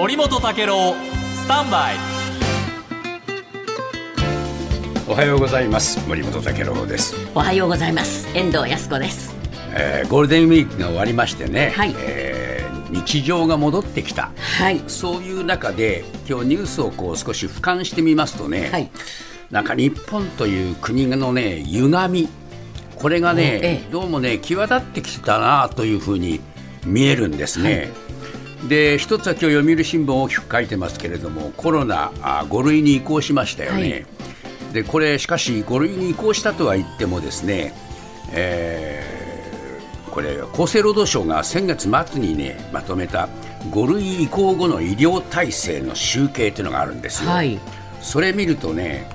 森本武郎スタンバイ。おはようございます。森本武郎です、おはようございます。遠藤康子です。えーゴールデンウィークが終わりましてね、はい。えー日常が戻ってきた。はい。そういう中で今日ニュースをこう少し俯瞰してみますとね、はい。なんか日本という国のね歪み。これがね、ええ。どうもね際立ってきたなというふうに見えるんですね。で一つは今日読売新聞大きく書いてますけれどもコロナあ5類に移行しましたよね、はい。でこれしかし5類に移行したとは言ってもですね、えーこれ厚生労働省が先月末にねまとめた5類移行後の医療体制の集計というのがあるんですよ、はい。それ見るとね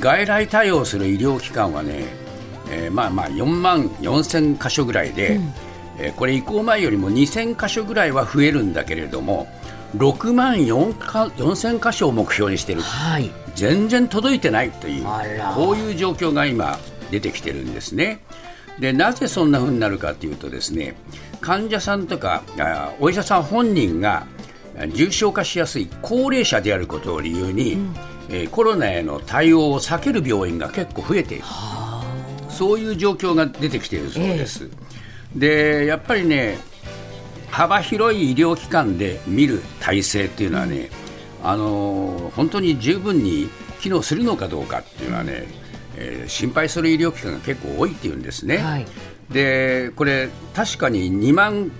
外来対応する医療機関はね、えーまあまあ4万4000箇所ぐらいで、えーこれ移行前よりも2000箇所ぐらいは増えるんだけれども6万4か4000箇所を目標にしている。はい。全然届いてないというこういう状況が今出てきてるんですね。でなぜそんな風になるかというとですね患者さんとかあお医者さん本人があ重症化しやすい高齢者であることを理由に、えーコロナへの対応を避ける病院が結構増えている。そういう状況が出てきているそうです。でやっぱりね幅広い医療機関で見る体制っていうのはね、あのー本当に十分に機能するのかどうかっていうのはね、えー心配する医療機関が結構多いっていうんですね。はい。でこれ確かに2万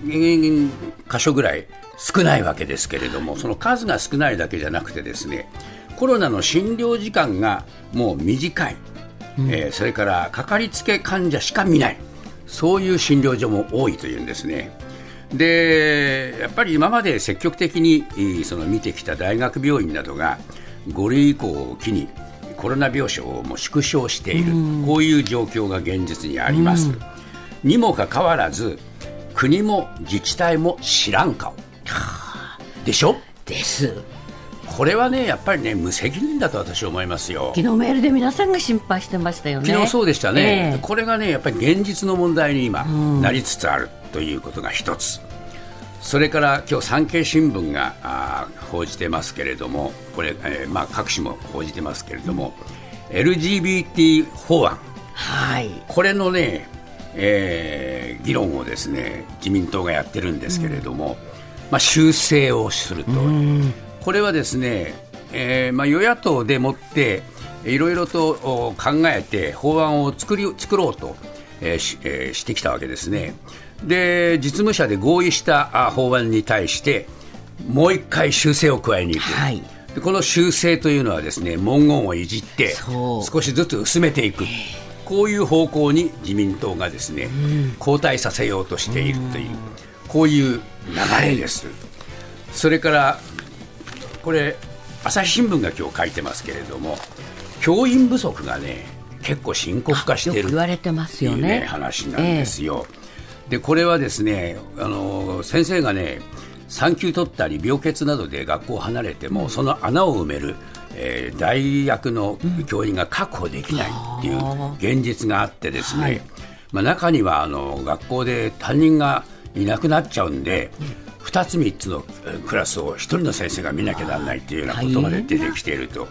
箇所ぐらい少ないわけですけれどもその数が少ないだけじゃなくてですねコロナの診療時間がもう短い、えーそれからかかりつけ患者しか見ないそういう診療所も多いというんですね。でやっぱり今まで積極的にえーその見てきた大学病院などが5類以降を機にコロナ病床をもう縮小している、こういう状況が現実にあります。にもかかわらず国も自治体も知らん顔。でしょ？ですこれはねやっぱりね無責任だと私は思いますよ。昨日メールで皆さんが心配してましたよね。昨日そうでしたね、ええ。これがねやっぱり現実の問題に今、なりつつあるということが一つ。それから今日産経新聞があー報じてますけれどもこれ、えーまあ、各紙も報じてますけれども、LGBT 法案。はい。これのね、えー議論をですね自民党がやってるんですけれども、まあ、修正をすると、これはですね、えーまあ、与野党でもっていろいろとお考えて法案を作り作ろうと、えーしえーしてきたわけですね。で実務者で合意したあ法案に対してもう一回修正を加えに行く。はい。でこの修正というのはですね文言をいじって少しずつ薄めていく。こういう方向に自民党がですね、後退させようとしているというこういう流れです、それからこれ朝日新聞が今日書いてますけれども教員不足がね結構深刻化してるく言われてますよいうねね話なんですよ。でこれはですねあの先生がね産休取ったり病欠などで学校を離れても、その穴を埋める、えー大学の教員が確保できないっていう現実があってですね、はい。まあ、中にはあの学校で担任がいなくなっちゃうんで、2つ3つのえークラスを1人の先生が見なきゃならないっていうようなことまで出てきていると。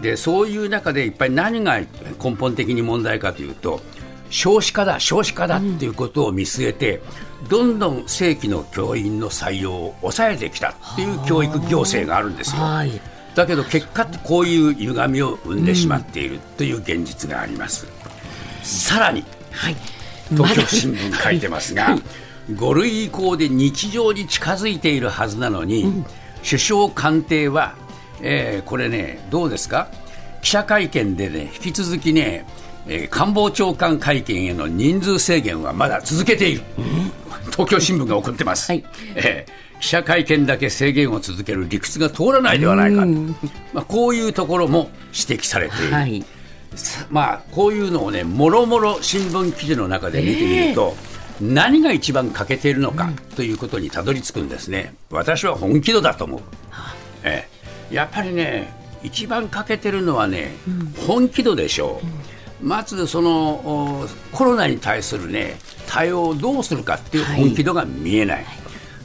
でそういう中でいっぱい何が根本的に問題かというと少子化だ少子化だっていうことを見据えて、どんどん正規の教員の採用を抑えてきたっていう教育行政があるんですよ。はいだけど結果ってこういう歪みを生んでしまっているという現実があります。さらにはい東京新聞書いてますが、5類移行で日常に近づいているはずなのに、首相官邸は、えーこれね、どうですか、記者会見でね、引き続きね、えー官房長官会見への人数制限はまだ続けている、東京新聞が送ってます、はい。えー記者会見だけ制限を続ける理屈が通らないではないか、まあ、こういうところも指摘されている。はい。さまあ、こういうのをね、もろもろ新聞記事の中で見てみると、何が一番欠けているのかということにたどり着くんですね、私は本気度だと思う、ええ、やっぱりね、一番欠けてるのはね、本気度でしょう、まずそのおコロナに対するね対応をどうするかっていう本気度が見えない、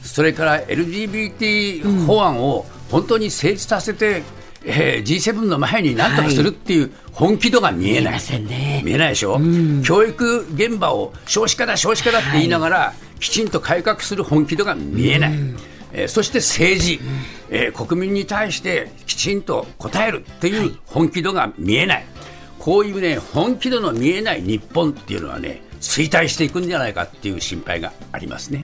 それから LGBT 法案を本当に成立させて、えー、G7 の前に何とかするっていう本気度が見えない、見えませんね。見えないでしょ、教育現場を少子化だ、少子化だって言いながら、きちんと改革する本気度が見えない。えーそして政治、えー国民に対してきちんと答えるっていう本気度が見えない、こういうね本気度の見えない日本っていうのはね衰退していくんじゃないかっていう心配がありますね。